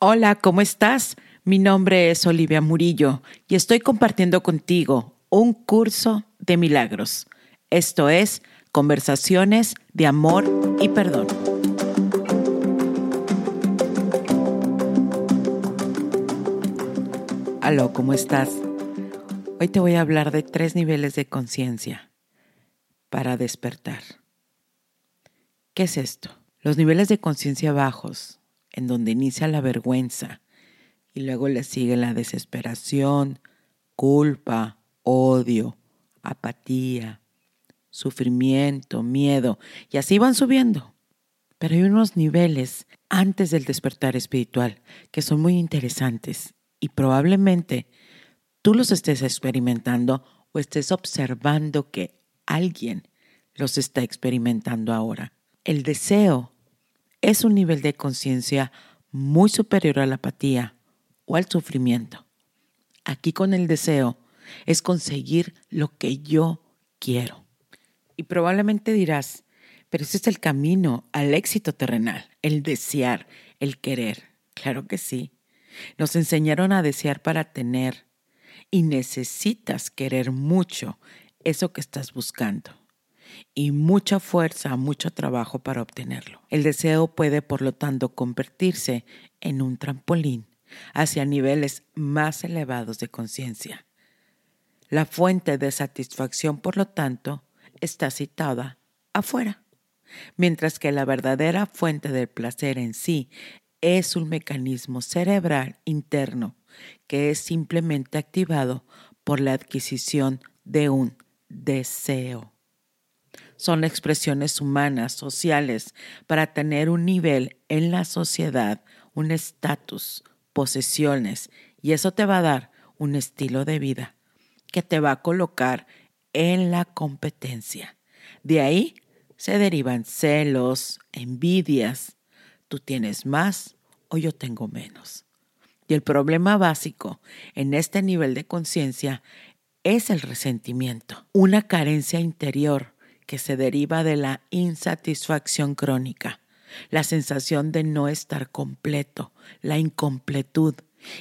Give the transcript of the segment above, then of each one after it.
Hola, ¿cómo estás? Mi nombre es Olivia Murillo y estoy compartiendo contigo un curso de milagros. Esto es Conversaciones de Amor y Perdón. Aló, ¿cómo estás? Hoy te voy a hablar de tres niveles de conciencia para despertar. ¿Qué es esto? Los niveles de conciencia bajos en donde inicia la vergüenza y luego le sigue la desesperación, culpa, odio, apatía, sufrimiento, miedo, y así van subiendo. Pero hay unos niveles antes del despertar espiritual que son muy interesantes y probablemente tú los estés experimentando o estés observando que alguien los está experimentando ahora. El deseo es un nivel de conciencia muy superior a la apatía o al sufrimiento. Aquí con el deseo es conseguir lo que yo quiero. Y probablemente dirás, pero ese es el camino al éxito terrenal, el desear, el querer. Claro que sí. Nos enseñaron a desear para tener y necesitas querer mucho eso que estás buscando y mucha fuerza, mucho trabajo para obtenerlo. El deseo puede, por lo tanto, convertirse en un trampolín hacia niveles más elevados de conciencia. La fuente de satisfacción, por lo tanto, está citada afuera, mientras que la verdadera fuente del placer en sí es un mecanismo cerebral interno que es simplemente activado por la adquisición de un deseo son expresiones humanas, sociales, para tener un nivel en la sociedad, un estatus, posesiones, y eso te va a dar un estilo de vida que te va a colocar en la competencia. De ahí se derivan celos, envidias, tú tienes más o yo tengo menos. Y el problema básico en este nivel de conciencia es el resentimiento, una carencia interior que se deriva de la insatisfacción crónica, la sensación de no estar completo, la incompletud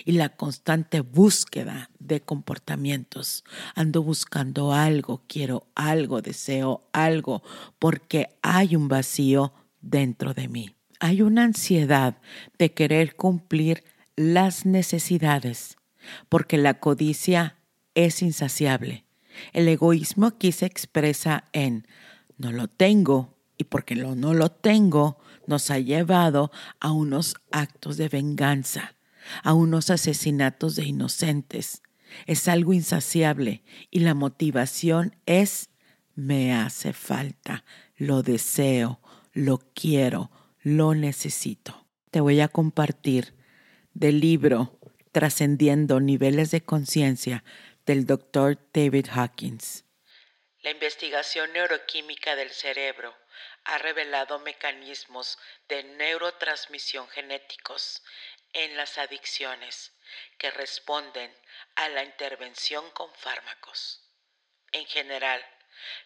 y la constante búsqueda de comportamientos. Ando buscando algo, quiero algo, deseo algo, porque hay un vacío dentro de mí. Hay una ansiedad de querer cumplir las necesidades, porque la codicia es insaciable el egoísmo aquí se expresa en no lo tengo y porque lo no lo tengo nos ha llevado a unos actos de venganza, a unos asesinatos de inocentes. Es algo insaciable y la motivación es me hace falta, lo deseo, lo quiero, lo necesito. Te voy a compartir del libro Trascendiendo Niveles de Conciencia del doctor David Hawkins. La investigación neuroquímica del cerebro ha revelado mecanismos de neurotransmisión genéticos en las adicciones que responden a la intervención con fármacos. En general,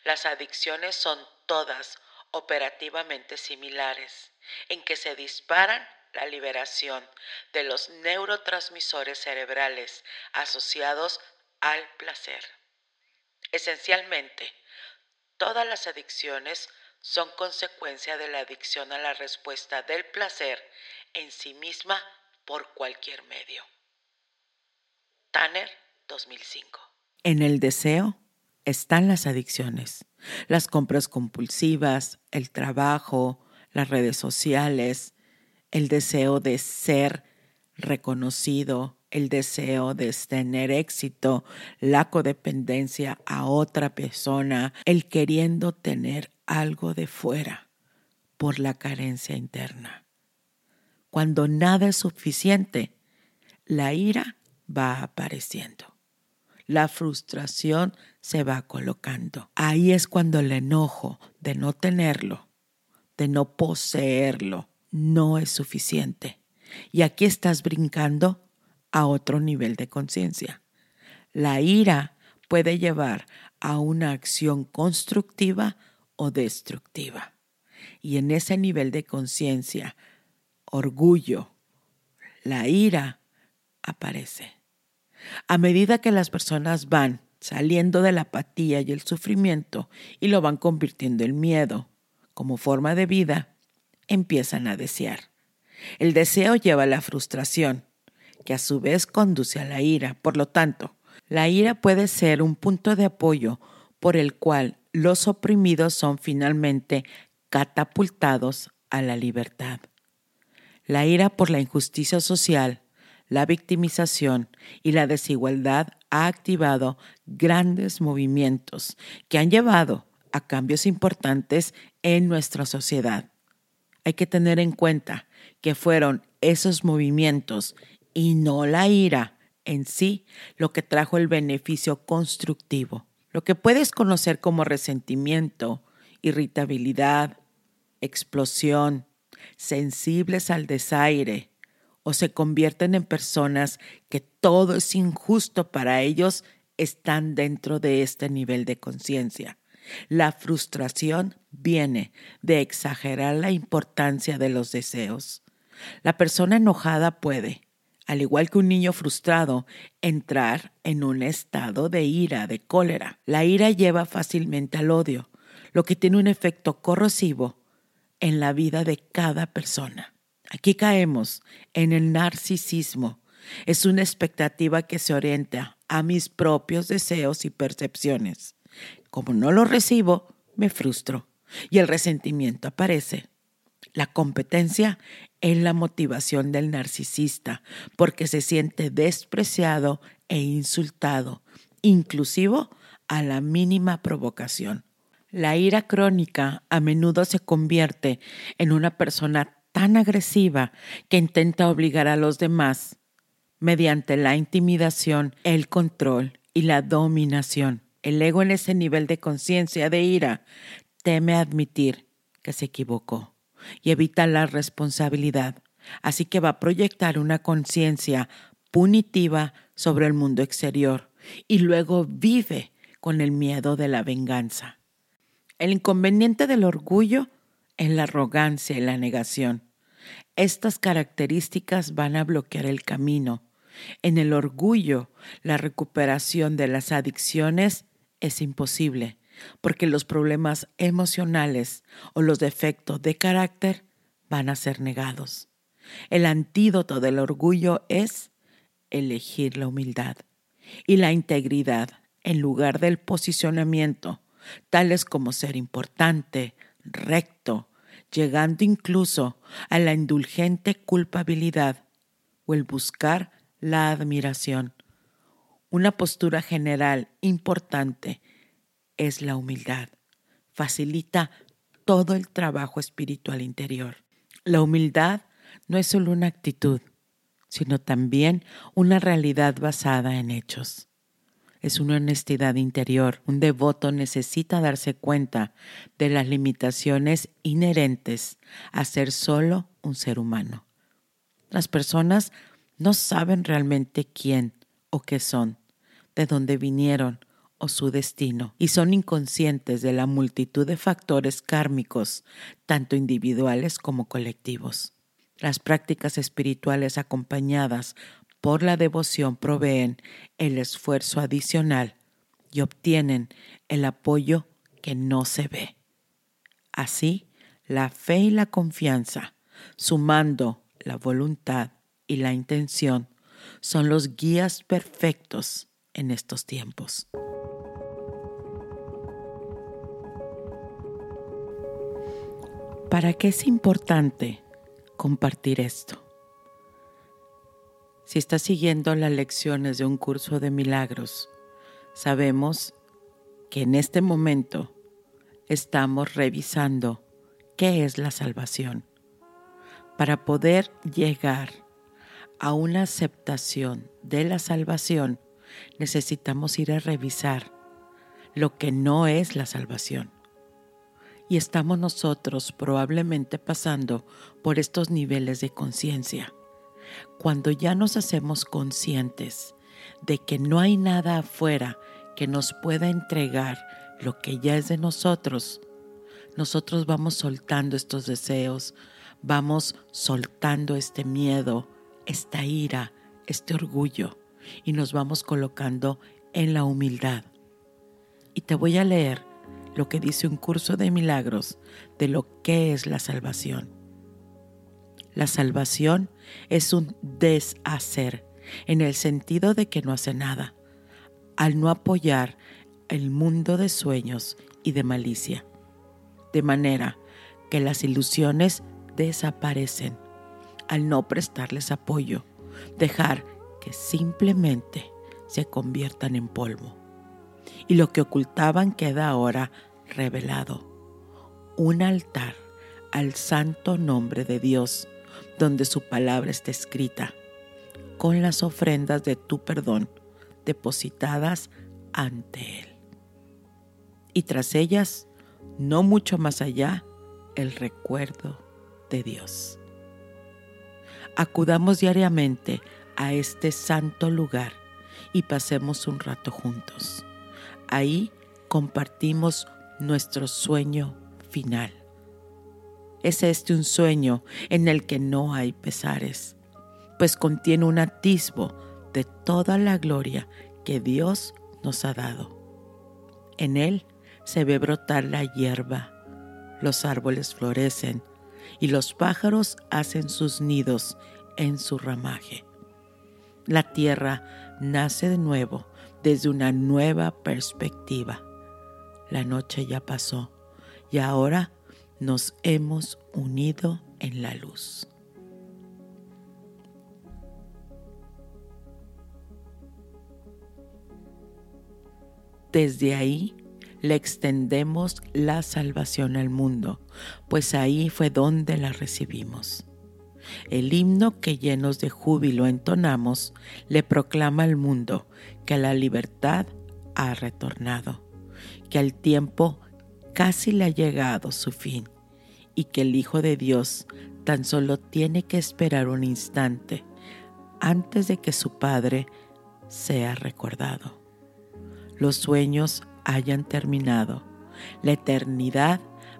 las adicciones son todas operativamente similares, en que se disparan la liberación de los neurotransmisores cerebrales asociados al placer. Esencialmente, todas las adicciones son consecuencia de la adicción a la respuesta del placer en sí misma por cualquier medio. Tanner 2005. En el deseo están las adicciones, las compras compulsivas, el trabajo, las redes sociales, el deseo de ser reconocido, el deseo de tener éxito, la codependencia a otra persona, el queriendo tener algo de fuera por la carencia interna. Cuando nada es suficiente, la ira va apareciendo. La frustración se va colocando. Ahí es cuando el enojo de no tenerlo, de no poseerlo, no es suficiente. Y aquí estás brincando a otro nivel de conciencia. La ira puede llevar a una acción constructiva o destructiva. Y en ese nivel de conciencia, orgullo, la ira aparece. A medida que las personas van saliendo de la apatía y el sufrimiento y lo van convirtiendo en miedo como forma de vida, empiezan a desear. El deseo lleva a la frustración, que a su vez conduce a la ira. Por lo tanto, la ira puede ser un punto de apoyo por el cual los oprimidos son finalmente catapultados a la libertad. La ira por la injusticia social, la victimización y la desigualdad ha activado grandes movimientos que han llevado a cambios importantes en nuestra sociedad. Hay que tener en cuenta que fueron esos movimientos y no la ira en sí lo que trajo el beneficio constructivo. Lo que puedes conocer como resentimiento, irritabilidad, explosión, sensibles al desaire, o se convierten en personas que todo es injusto para ellos, están dentro de este nivel de conciencia. La frustración viene de exagerar la importancia de los deseos. La persona enojada puede, al igual que un niño frustrado, entrar en un estado de ira, de cólera. La ira lleva fácilmente al odio, lo que tiene un efecto corrosivo en la vida de cada persona. Aquí caemos en el narcisismo. Es una expectativa que se orienta a mis propios deseos y percepciones. Como no lo recibo, me frustro y el resentimiento aparece. La competencia es la motivación del narcisista porque se siente despreciado e insultado, inclusivo a la mínima provocación. La ira crónica a menudo se convierte en una persona tan agresiva que intenta obligar a los demás mediante la intimidación, el control y la dominación. El ego en ese nivel de conciencia de ira teme admitir que se equivocó y evita la responsabilidad, así que va a proyectar una conciencia punitiva sobre el mundo exterior y luego vive con el miedo de la venganza. El inconveniente del orgullo es la arrogancia y la negación. Estas características van a bloquear el camino. En el orgullo, la recuperación de las adicciones es imposible porque los problemas emocionales o los defectos de carácter van a ser negados. El antídoto del orgullo es elegir la humildad y la integridad en lugar del posicionamiento, tales como ser importante, recto, llegando incluso a la indulgente culpabilidad o el buscar la admiración. Una postura general importante es la humildad. Facilita todo el trabajo espiritual interior. La humildad no es solo una actitud, sino también una realidad basada en hechos. Es una honestidad interior. Un devoto necesita darse cuenta de las limitaciones inherentes a ser solo un ser humano. Las personas no saben realmente quién o qué son, de dónde vinieron o su destino y son inconscientes de la multitud de factores kármicos, tanto individuales como colectivos. Las prácticas espirituales acompañadas por la devoción proveen el esfuerzo adicional y obtienen el apoyo que no se ve. Así, la fe y la confianza, sumando la voluntad y la intención, son los guías perfectos en estos tiempos. ¿Para qué es importante compartir esto? Si estás siguiendo las lecciones de un curso de milagros, sabemos que en este momento estamos revisando qué es la salvación. Para poder llegar a una aceptación de la salvación, necesitamos ir a revisar lo que no es la salvación y estamos nosotros probablemente pasando por estos niveles de conciencia. Cuando ya nos hacemos conscientes de que no hay nada afuera que nos pueda entregar lo que ya es de nosotros, nosotros vamos soltando estos deseos, vamos soltando este miedo esta ira, este orgullo y nos vamos colocando en la humildad. Y te voy a leer lo que dice un curso de milagros de lo que es la salvación. La salvación es un deshacer en el sentido de que no hace nada, al no apoyar el mundo de sueños y de malicia, de manera que las ilusiones desaparecen al no prestarles apoyo, dejar que simplemente se conviertan en polvo. Y lo que ocultaban queda ahora revelado. Un altar al santo nombre de Dios, donde su palabra está escrita, con las ofrendas de tu perdón depositadas ante Él. Y tras ellas, no mucho más allá, el recuerdo de Dios. Acudamos diariamente a este santo lugar y pasemos un rato juntos. Ahí compartimos nuestro sueño final. Es este un sueño en el que no hay pesares, pues contiene un atisbo de toda la gloria que Dios nos ha dado. En él se ve brotar la hierba, los árboles florecen y los pájaros hacen sus nidos en su ramaje. La tierra nace de nuevo desde una nueva perspectiva. La noche ya pasó y ahora nos hemos unido en la luz. Desde ahí le extendemos la salvación al mundo, pues ahí fue donde la recibimos. El himno que llenos de júbilo entonamos le proclama al mundo que la libertad ha retornado, que al tiempo casi le ha llegado su fin y que el Hijo de Dios tan solo tiene que esperar un instante antes de que su Padre sea recordado. Los sueños hayan terminado, la eternidad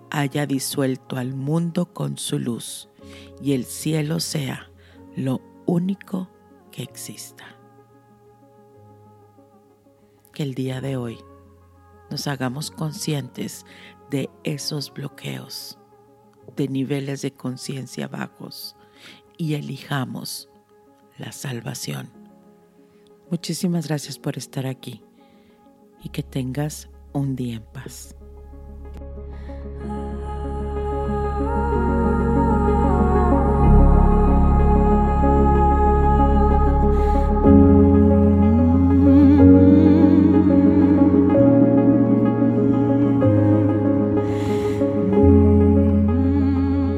haya disuelto al mundo con su luz y el cielo sea lo único que exista. Que el día de hoy nos hagamos conscientes de esos bloqueos, de niveles de conciencia bajos y elijamos la salvación. Muchísimas gracias por estar aquí y que tengas un día en paz.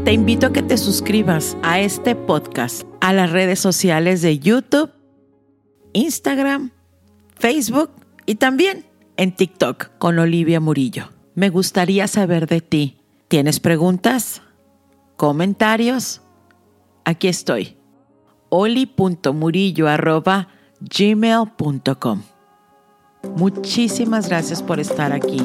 Te invito a que te suscribas a este podcast, a las redes sociales de YouTube, Instagram, Facebook y también en TikTok con Olivia Murillo. Me gustaría saber de ti. ¿Tienes preguntas? ¿Comentarios? Aquí estoy. oli.murillo.gmail.com Muchísimas gracias por estar aquí